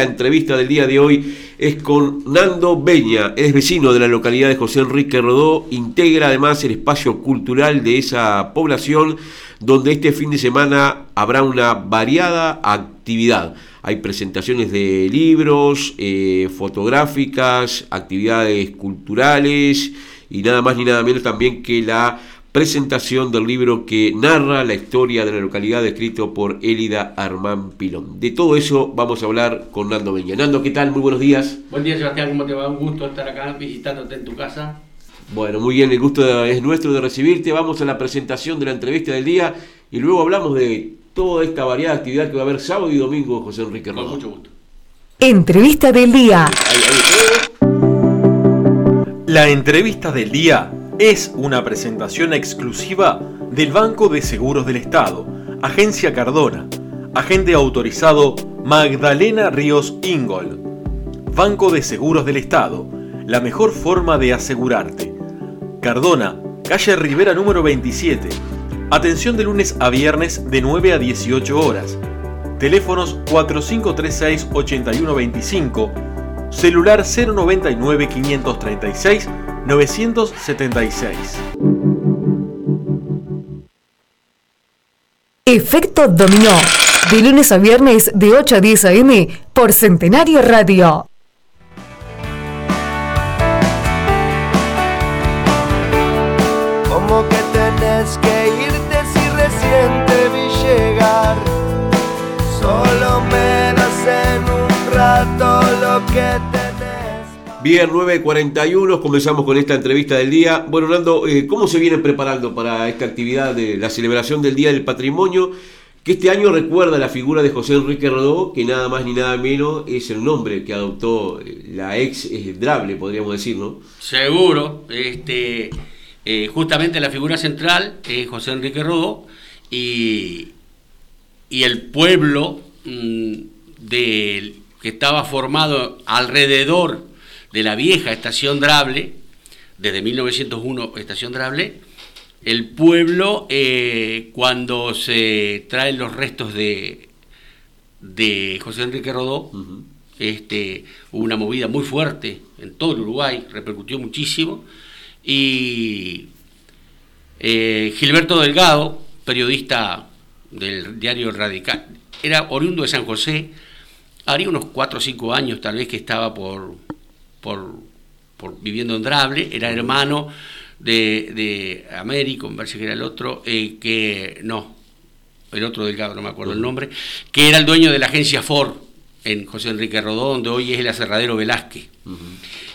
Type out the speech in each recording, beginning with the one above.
La entrevista del día de hoy es con Nando Beña, es vecino de la localidad de José Enrique Rodó, integra además el espacio cultural de esa población, donde este fin de semana habrá una variada actividad. Hay presentaciones de libros, eh, fotográficas, actividades culturales y nada más ni nada menos también que la presentación del libro que narra la historia de la localidad escrito por Élida Armán Pilón. De todo eso vamos a hablar con Nando Beña. Nando, ¿qué tal? Muy buenos días. Buen día, Sebastián, ¿cómo te va? Un gusto estar acá visitándote en tu casa. Bueno, muy bien, el gusto es nuestro de recibirte. Vamos a la presentación de la entrevista del día y luego hablamos de toda esta variada actividad que va a haber sábado y domingo, José Enrique Rodó. Con mucho gusto. Entrevista del día. La entrevista del día es una presentación exclusiva del Banco de Seguros del Estado, Agencia Cardona, agente autorizado Magdalena Ríos Ingol. Banco de Seguros del Estado, la mejor forma de asegurarte. Cardona, calle Rivera número 27. Atención de lunes a viernes de 9 a 18 horas. Teléfonos 4536-8125, celular 099 536 976. Efecto Dominó. De lunes a viernes de 8 a 10 a.m. por Centenario Radio. Como que tenés que irte si recién te vi llegar. Solo me das en un rato lo que tenés. Bien, 9.41, comenzamos con esta entrevista del día. Bueno, Nando, eh, ¿cómo se vienen preparando para esta actividad de la celebración del Día del Patrimonio? Que este año recuerda la figura de José Enrique Rodó, que nada más ni nada menos es el nombre que adoptó eh, la ex eh, Drable, podríamos decir, ¿no? Seguro, este, justamente la figura central es José Enrique Rodó y, y el pueblo mm, del- que estaba formado alrededor de la vieja estación Drable, desde 1901 estación Drable, el pueblo eh, cuando se traen los restos de, de José Enrique Rodó, este, hubo una movida muy fuerte en todo el Uruguay, repercutió muchísimo, y eh, Gilberto Delgado, periodista del diario Radical, era oriundo de San José, haría unos 4 o 5 años tal vez que estaba por, por, por viviendo en Drable, era hermano de, de Américo, me parece que era el otro, eh, que no, el otro Delgado, no me acuerdo el nombre, que era el dueño de la agencia Ford en José Enrique Rodó, donde hoy es el aserradero Velázquez.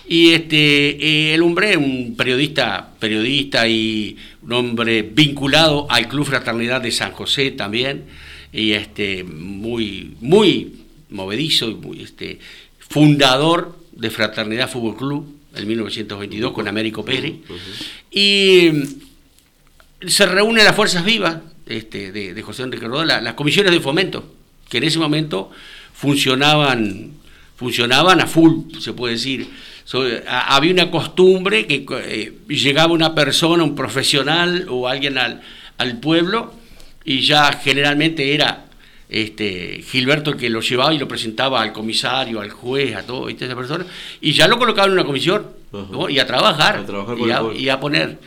Y este, eh, el hombre, un periodista, periodista y un hombre vinculado al Club Fraternidad de San José también, y este, muy, muy movedizo, muy, este, fundador de Fraternidad Fútbol Club en 1922 con Américo Pérez. Y se reúnen las fuerzas vivas este, de, de José Enrique Rodó, la- las comisiones de fomento, que en ese momento funcionaban, funcionaban a full, se puede decir. So, a- había una costumbre que eh, llegaba una persona, un profesional o alguien al, al pueblo y ya generalmente era este, Gilberto que lo llevaba y lo presentaba al comisario, al juez, a todo, ¿viste? esa persona, y ya lo colocaban en una comisión y a trabajar, A trabajar por y, a, pueblo. y a poner.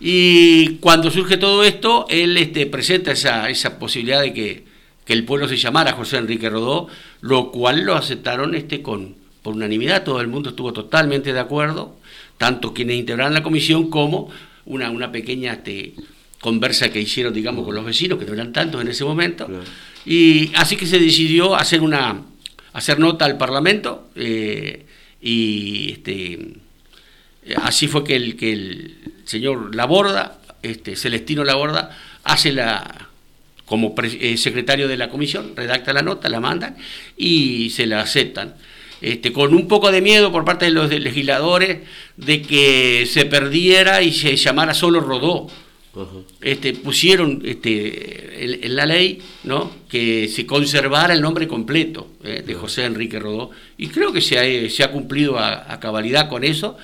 Y cuando surge todo esto, él este, presenta esa, esa posibilidad de que, que el pueblo se llamara José Enrique Rodó, lo cual lo aceptaron este, con, por unanimidad, todo el mundo estuvo totalmente de acuerdo, tanto quienes integraron la comisión como una, una pequeña este, conversa que hicieron, digamos, con los vecinos, que no eran tantos en ese momento. Claro. Y así que se decidió hacer una hacer nota al Parlamento eh, y este, eh, así fue que el, que el señor Laborda, este, Celestino Laborda, hace la como eh, secretario de la comisión, redacta la nota, la mandan y se la aceptan. Este, con un poco de miedo por parte de los legisladores de que se perdiera y se llamara solo Rodó Ajá. este, pusieron este, en, en la ley ¿no? que se conservara el nombre completo eh, de José Enrique Rodó. Y creo que se ha, se ha cumplido a, a cabalidad con eso,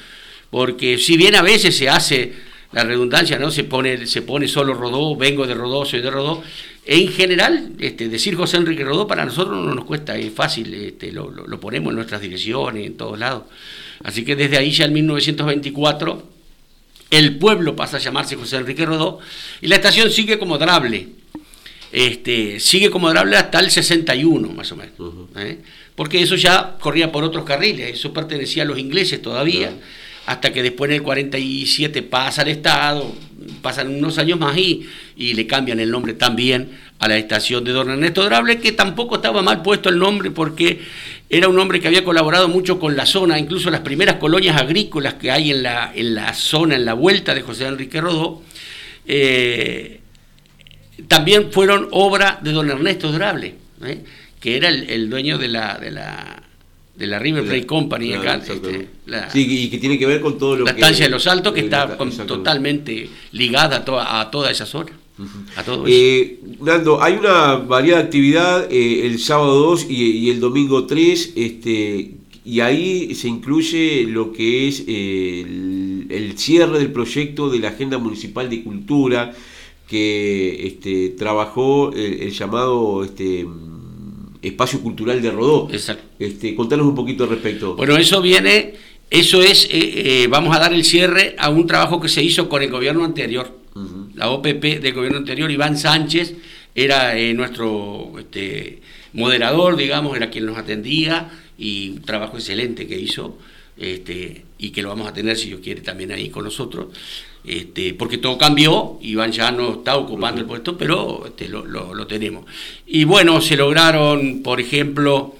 porque si bien a veces se hace la redundancia, ¿no? Se pone, se pone solo Rodó, vengo de Rodó, soy de Rodó. En general, este, decir José Enrique Rodó para nosotros no nos cuesta, es fácil, este, lo, lo, ponemos en nuestras direcciones, en todos lados. Así que desde ahí ya en 1924 el pueblo pasa a llamarse José Enrique Rodó y la estación sigue como Drable. Este, sigue como Drable hasta el 61 más o menos. ¿eh? Porque eso ya corría por otros carriles, eso pertenecía a los ingleses todavía hasta que después en el 47 pasa al Estado, pasan unos años más y, y le cambian el nombre también a la estación de Don Ernesto Drable, que tampoco estaba mal puesto el nombre porque era un hombre que había colaborado mucho con la zona, incluso las primeras colonias agrícolas que hay en la, en la zona, en la vuelta de José Enrique Rodó, eh, también fueron obra de don Ernesto Drable, ¿eh? que era el, dueño de la, de la de la River Plate Company acá, este, sí, y que tiene que ver con todo lo la estancia de los Altos que está totalmente ligada a toda, a toda esa zona. a todo eh, Nando, hay una variada actividad eh, el sábado 2 y, el domingo 3, este, y ahí se incluye lo que es eh, el, cierre del proyecto de la Agenda Municipal de Cultura que este, trabajó el llamado este, Espacio Cultural de Rodó. Exacto. Este, contanos un poquito al respecto. Bueno, eso viene, eso es, eh, eh, vamos a dar el cierre a un trabajo que se hizo con el gobierno anterior, la OPP del gobierno anterior, Iván Sánchez era eh, nuestro este, moderador, digamos, era quien nos atendía y un trabajo excelente que hizo este, y que lo vamos a tener, si Dios quiere, también ahí con nosotros. Este, porque todo cambió, Iván ya no está ocupando el puesto, pero este, lo, tenemos. Y bueno, se lograron, por ejemplo,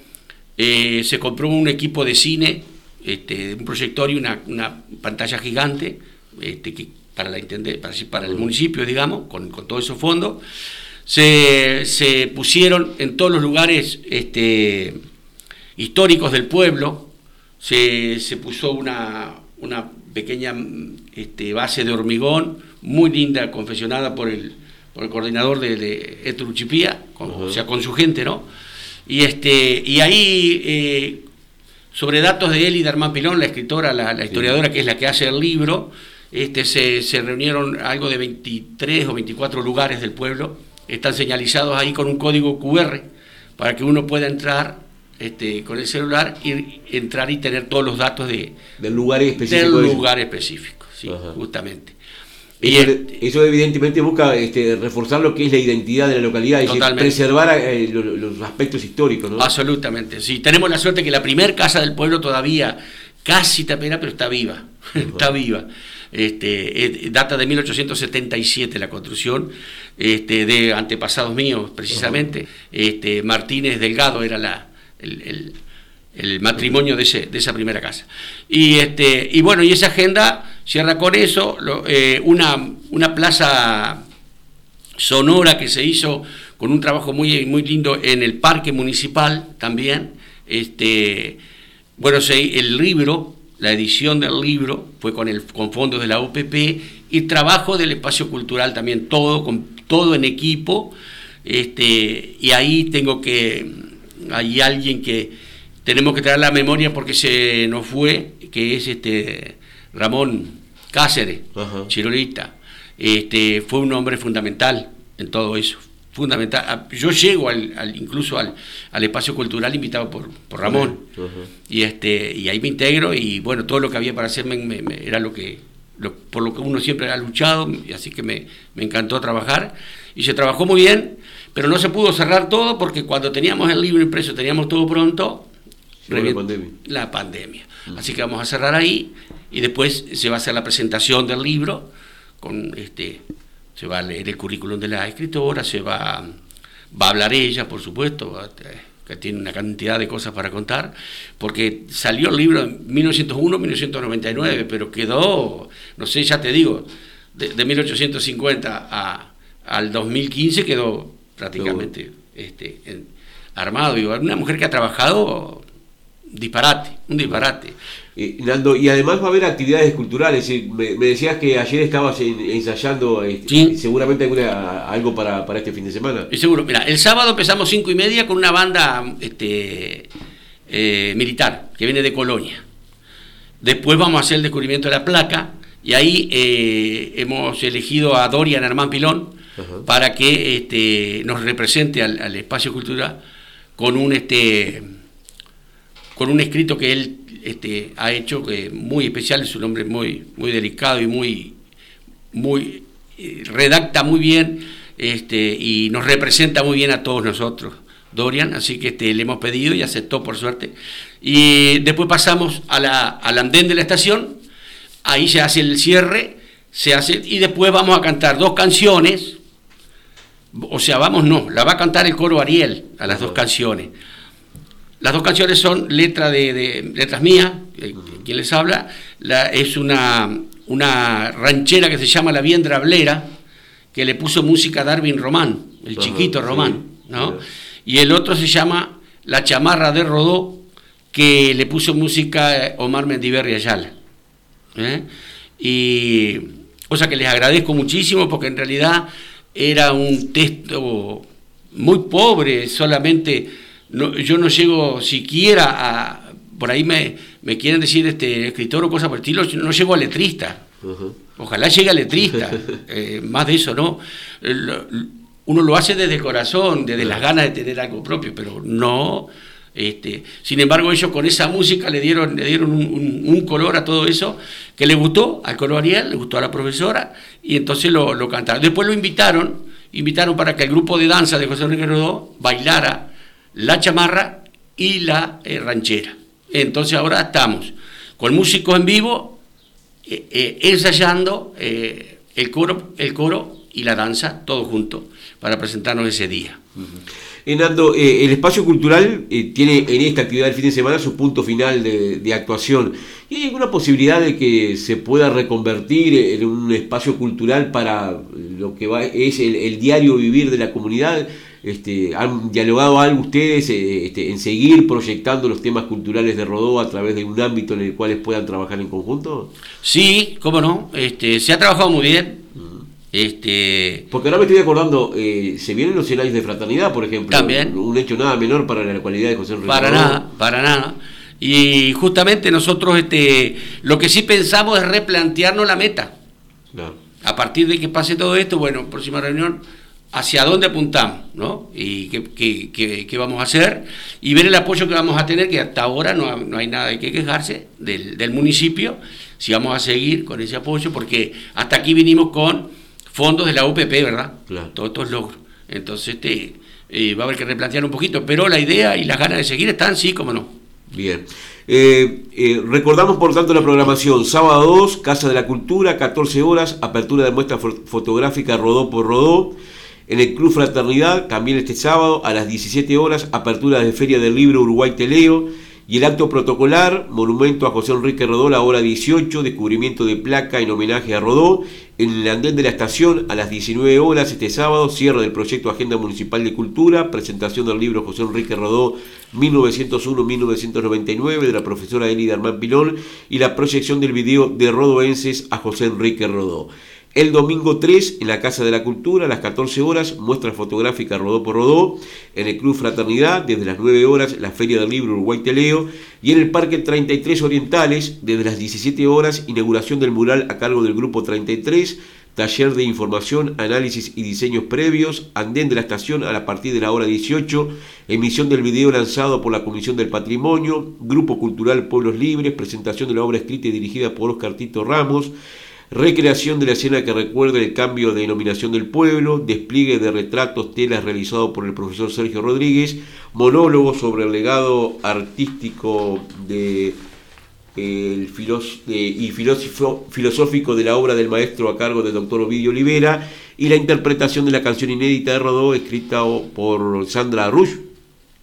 eh, se compró un equipo de cine, este, un proyector y una, pantalla gigante este, que, para, la para, para el municipio, digamos, con, con todos esos fondos. Se, se, pusieron en todos los lugares este, históricos del pueblo, se, se puso una, una pequeña este, base de hormigón, muy linda, confeccionada por el, por el coordinador de, de o sea, con su gente, ¿no? Y, este, y ahí, eh, sobre datos de él y de Armán Pilón, la escritora, la, historiadora que es la que hace el libro, este, se, se reunieron algo de 23 o 24 lugares del pueblo, están señalizados ahí con un código QR para que uno pueda entrar este, con el celular y entrar y tener todos los datos de, del lugar específico. Del lugar específico, sí, justamente. Y eso, evidentemente busca este, reforzar lo que es la identidad de la localidad y preservar eh, los, aspectos históricos. ¿no? Absolutamente, sí. Tenemos la suerte que la primer casa del pueblo todavía casi tapera, pero está viva, está viva. Este, data de 1877 la construcción, este, de antepasados míos precisamente. Este, Martínez Delgado era la, el, matrimonio de, ese, de, esa primera casa. Y, este, y bueno, y esa agenda cierra con eso, eh, una, una plaza sonora que se hizo con un trabajo muy, muy lindo en el parque municipal también. Este, bueno, el libro, la edición del libro fue con, el, con fondos de la UPP y trabajo del espacio cultural también, todo, con, todo en equipo. Este, y ahí tengo que hay alguien que tenemos que traer la memoria porque se nos fue, que es este Ramón Cáceres, chirolista. Este, fue un hombre fundamental en todo eso. Fundamental. Ah, yo llego al, incluso al, espacio cultural invitado por, Ramón. Y este, y ahí me integro y bueno, todo lo que había para hacerme era lo que por lo que uno siempre ha luchado, y así que me, me encantó trabajar. Y se trabajó muy bien pero no se pudo cerrar todo porque cuando teníamos el libro impreso, teníamos todo pronto, la pandemia. Así que vamos a cerrar ahí y después se va a hacer la presentación del libro, con este, se va a leer el currículum de la escritora, se va, va a hablar ella, por supuesto, que tiene una cantidad de cosas para contar, porque salió el libro en 1901-1999, pero quedó, no sé, ya te digo, de, 1850 a, al 2015 quedó prácticamente este, armado. Y una mujer que ha trabajado disparate, un disparate. Eh, Nando, y además va a haber actividades culturales. Me, decías que ayer estabas ensayando este, seguramente algo para, para, este fin de semana. Y seguro, mira, el sábado empezamos cinco y media con una banda este, eh, militar que viene de Colonia. Después vamos a hacer el descubrimiento de la placa Y ahí eh, hemos elegido a Dorian Hermán Pilón para que este, nos represente al, espacio cultural con un, este, con un escrito que él este, ha hecho que muy especial, es un hombre muy, muy delicado y muy, muy eh, redacta muy bien este, y nos representa muy bien a todos nosotros. Dorian, así que este, le hemos pedido y aceptó por suerte. Y después pasamos a la, al andén de la estación, ahí se hace el cierre, se hace, y después vamos a cantar dos canciones, o sea, vamos, no, la va a cantar el coro Ariel a las dos canciones. Las dos canciones son letra de, letras mías, eh, quien les habla, es una, una ranchera que se llama La Bien Drablera, que le puso música a Darwin Román, el chiquito Román, ¿no? Y el otro se llama La Chamarra de Rodó, que le puso música Omar Mendiverri Ayala. ¿eh? Y cosa que les agradezco muchísimo porque en realidad era un texto muy pobre, solamente yo no llego siquiera a, por ahí me, me, quieren decir este escritor o cosas por el estilo, no llego a letrista. Ojalá llegue a letrista, eh, más de eso, ¿no? uno lo hace desde el corazón, desde las ganas de tener algo propio, pero no. Este, sin embargo, ellos con esa música le dieron, le dieron un, color a todo eso que le gustó al coro Ariel, le gustó a la profesora, y entonces lo, lo cantaron. Después lo invitaron, invitaron para que el grupo de danza de José Enrique Rodó bailara la chamarra y la eh, ranchera. Entonces ahora estamos con músicos en vivo, eh, eh, ensayando el, coro, el coro y la danza, todo junto para presentarnos ese día. Enando, eh, el espacio cultural eh, tiene en esta actividad del fin de semana su punto final de, actuación. ¿Y hay alguna posibilidad de que se pueda reconvertir en un espacio cultural para lo que va, es el, diario vivir de la comunidad? Este, ¿Han dialogado algo ustedes eh, este, en seguir proyectando los temas culturales de Rodó a través de un ámbito en el cual puedan trabajar en conjunto? Sí, cómo no. Este, se ha trabajado muy bien. Este... Porque ahora me estoy acordando, eh, se vienen los 100 años de fraternidad, por ejemplo. También. Un hecho nada menor para la cualidad de José Enrique. Para nada, para nada. Y justamente nosotros este, lo que sí pensamos es replantearnos la meta. A partir de que pase todo esto, bueno, próxima reunión, hacia dónde apuntamos, ¿no? Y qué, qué, vamos a hacer, y ver el apoyo que vamos a tener, que hasta ahora no, no hay nada de que quejarse del, del municipio, si vamos a seguir con ese apoyo, porque hasta aquí vinimos con fondos de la UPP, ¿verdad? Claro. Todos estos logros. Entonces, este, eh, va a haber que replantear un poquito, pero la idea y las ganas de seguir están, sí, como no. Bien. Eh, eh, recordamos por tanto la programación, sábado 2, Casa de la Cultura, 14 horas, apertura de muestra fotográfica Rodó por Rodó. En el Club Fraternidad, también este sábado, a las 17 horas, apertura de Feria del Libro Uruguay Teleo. Y el acto protocolar, monumento a José Enrique Rodó, la hora 18, descubrimiento de placa en homenaje a Rodó, en el andén de la estación a las 19 horas este sábado, cierre del proyecto Agenda Municipal de Cultura, presentación del libro José Enrique Rodó 1901-1999 de la profesora Elida Armán Pilón y la proyección del video de Rodoenses a José Enrique Rodó. El domingo 3, en la Casa de la Cultura, a las 14 horas, muestra fotográfica Rodó por Rodó. En el Club Fraternidad, desde las 9 horas, la Feria del Libro Uruguay Teleo. Y en el Parque 33 Orientales, desde las 17 horas, inauguración del mural a cargo del Grupo 33. Taller de información, análisis y diseños previos, andén de la estación a partir de la hora 18, emisión del video lanzado por la Comisión del Patrimonio, Grupo Cultural Pueblos Libres, presentación de la obra escrita y dirigida por Oscar Tito Ramos, recreación de la escena que recuerda el cambio de denominación del pueblo, despliegue de retratos, telas realizado por el profesor Sergio Rodríguez, monólogo sobre el legado artístico de, y filosófico de la obra del maestro a cargo del doctor Ovidio Olivera y la interpretación de la canción inédita de Rodó escrita por Sandra Rush,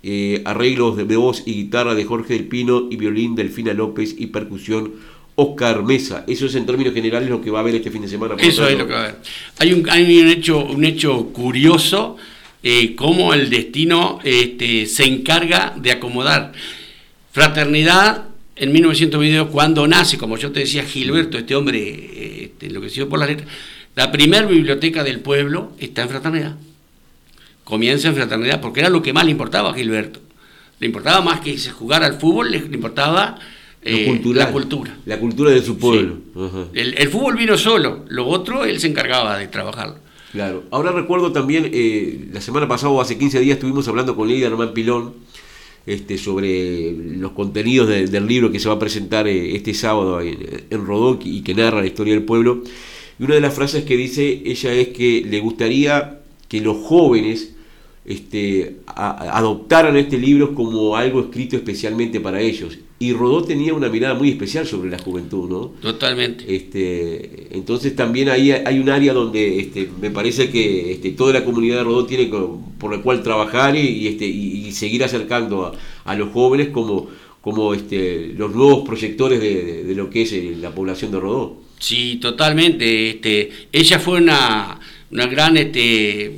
eh, arreglos de voz y guitarra de Jorge del Pino y violín Delfina López y percusión Oscar Mesa. Eso es en términos generales lo que va a haber este fin de semana. Eso es lo que va a haber. Hay un, hay un, hecho, un hecho curioso, eh, cómo el destino este, se encarga de acomodar. Fraternidad en 1922, cuando nace, como yo te decía, Gilberto, este hombre este, enloquecido por las letras, la primera biblioteca del pueblo está en Fraternidad. Comienza en Fraternidad, porque era lo que más le importaba a Gilberto. Le importaba más que se jugara al fútbol, le importaba eh, cultural, la cultura. La cultura de su pueblo. Ajá. El, el fútbol vino solo, lo otro él se encargaba de trabajarlo. Claro. Ahora recuerdo también, eh, la semana pasada o hace 15 días estuvimos hablando con Lidia Armán Pilón este, sobre los contenidos de- del libro que se va a presentar eh, este sábado en, en Rodó y que narra la historia del pueblo. Y una de las frases que dice ella es que le gustaría que los jóvenes este, a- adoptaran este libro como algo escrito especialmente para ellos. Y Rodó tenía una mirada muy especial sobre la juventud, ¿no? Totalmente. Este, entonces también ahí hay un área donde este, me parece que este, toda la comunidad de Rodó tiene por la cual trabajar y, y, este, y, y seguir acercando a, a los jóvenes como, como este, los nuevos proyectores de, de- de lo que es eh, la población de Rodó. Sí, totalmente. Este, ella fue una, una gran este,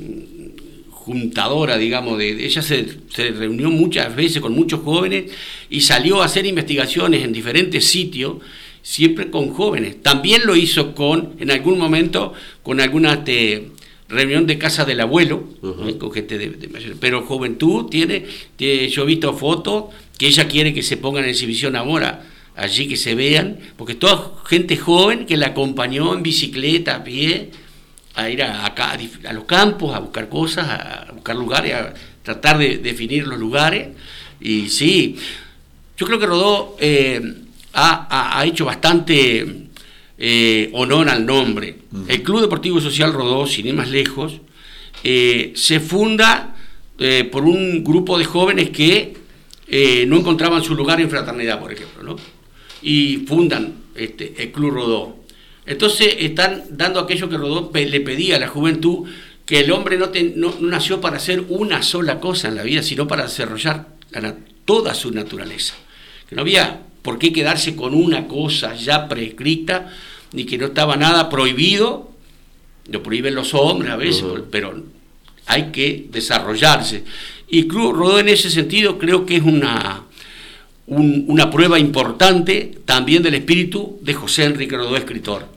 juntadora, digamos, de, ella se, se reunió muchas veces con muchos jóvenes y salió a hacer investigaciones en diferentes sitios, siempre con jóvenes. También lo hizo con, en algún momento, con alguna este, reunión de casa del abuelo. ¿eh? con gente de, de mayor- pero juventud tiene, tiene- yo he visto fotos que ella quiere que se pongan en exhibición ahora, allí que se vean, porque toda gente joven que la acompañó en bicicleta, a pie, a ir a, acá, a los campos, a buscar cosas, a buscar lugares, a tratar de definir los lugares. Y sí, yo creo que Rodó eh, ha, ha- hecho bastante eh, honor al nombre. El Club Deportivo Social Rodó, sin ir más lejos, eh, se funda por un grupo de jóvenes que no encontraban su lugar en fraternidad, por ejemplo, ¿no? Y fundan este, el Club Rodó. Entonces están dando aquello que Rodó le pedía a la juventud, que el hombre no, te- no- no nació para hacer una sola cosa en la vida, sino para desarrollar la toda su naturaleza. Que no había por qué quedarse con una cosa ya prescrita, ni que no estaba nada prohibido, lo prohíben los hombres a veces, pero hay que desarrollarse. Y Rodó en ese sentido creo que es una, un- una prueba importante también del espíritu de José Enrique Rodó, escritor.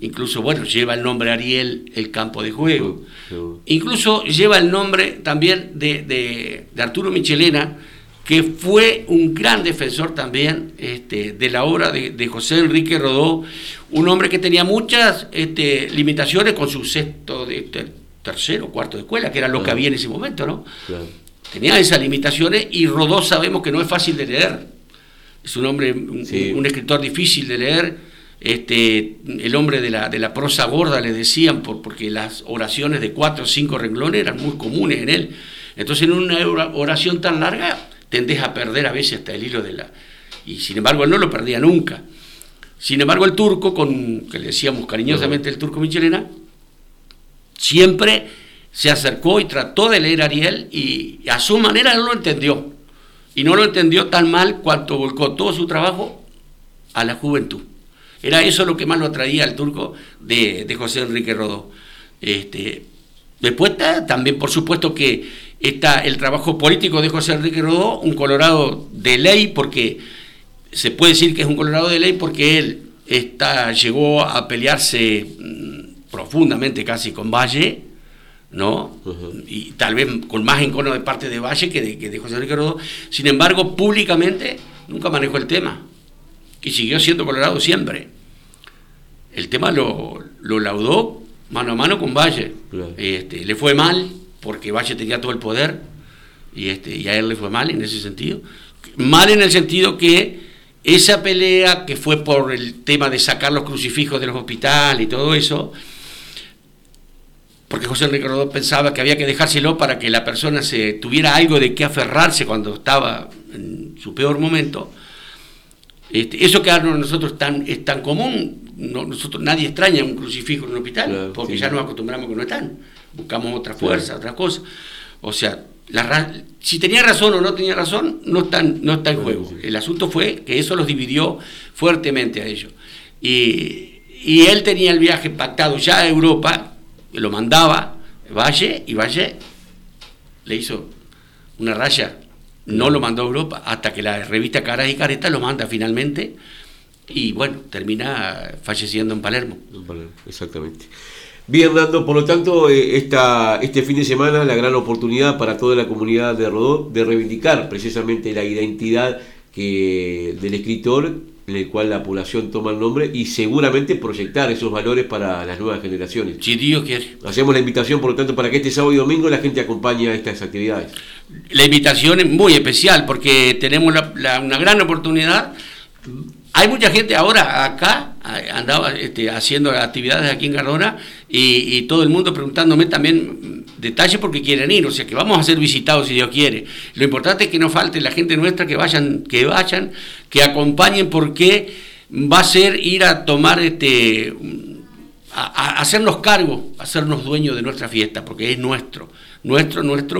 Incluso, bueno, lleva el nombre Ariel, el campo de juego. Incluso lleva el nombre también de, de- de Arturo Michelena, que fue un gran defensor también este, de la obra de, de José Enrique Rodó, un hombre que tenía muchas este, limitaciones con su sexto, de, ter- tercero, cuarto de escuela, que era lo que había en ese momento, ¿no? Claro. Tenía esas limitaciones y Rodó sabemos que no es fácil de leer. Es un hombre, un, Sí. un escritor difícil de leer. Este, el hombre de la, de la prosa gorda le decían, por, porque las oraciones de cuatro o cinco renglones eran muy comunes en él. Entonces, en una ora- oración tan larga, tendés a perder a veces hasta el hilo de la. Y sin embargo, él no lo perdía nunca. Sin embargo, el turco, con, que le decíamos cariñosamente el turco Michelena, siempre se acercó y trató de leer a Ariel y a su manera no lo entendió. Y no lo entendió tan mal cuanto volcó todo su trabajo a la juventud. Era eso lo que más lo atraía al turco de, de José Enrique Rodó. Este, después también, por supuesto, que está el trabajo político de José Enrique Rodó, un colorado de ley, porque se puede decir que es un colorado de ley porque él está, llegó a pelearse mm, profundamente casi con Valle, ¿no? Y tal vez con más encono de parte de Valle que de, que de José Enrique Rodó. Sin embargo, públicamente nunca manejó el tema y siguió siendo colorado siempre. El tema lo, lo laudó mano a mano con Valle. Claro. Este, le fue mal porque Valle tenía todo el poder y, este, y a él le fue mal en ese sentido. Mal en el sentido que esa pelea que fue por el tema de sacar los crucifijos de los hospitales y todo eso, porque José Enrique Rodó pensaba que había que dejárselo para que la persona se tuviera algo de qué aferrarse cuando estaba en su peor momento. Este, eso que a nosotros tan, es tan común, no- nosotros nadie extraña un crucifijo en un hospital, Claro, porque sí. ya nos acostumbramos que no están, buscamos otra fuerza, otra cosa. O sea, la si tenía razón o no tenía razón, no está, en- no está en juego. sí. El asunto fue que eso los dividió fuertemente a ellos. Y, y él tenía el viaje pactado ya a Europa, lo mandaba Valle, y Valle le hizo una raya, no lo mandó a Europa, hasta que la revista Caras y Caretas lo manda finalmente, y bueno, termina falleciendo en Palermo. Exactamente. Bien, Nando, por lo tanto, eh, esta, este fin de semana la gran oportunidad para toda la comunidad de Rodó de reivindicar precisamente la identidad que, del escritor en el cual la población toma el nombre y seguramente proyectar esos valores para las nuevas generaciones. Si Dios quiere. Hacemos la invitación, por lo tanto, para que este sábado y domingo la gente acompañe a estas actividades. La invitación es muy especial porque tenemos la- la- una gran oportunidad. Hay mucha gente ahora acá, andaba este, haciendo actividades aquí en Cardona y, todo el mundo preguntándome también detalles porque quieren ir, o sea que vamos a ser visitados si Dios quiere. Lo importante es que no falte la gente nuestra que vayan, que vayan, que acompañen porque va a ser ir a tomar este a, hacernos cargo, hacernos dueños de nuestra fiesta, porque es nuestro, nuestro, nuestro,